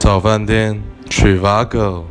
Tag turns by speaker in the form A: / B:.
A: 早饭店 Trivago。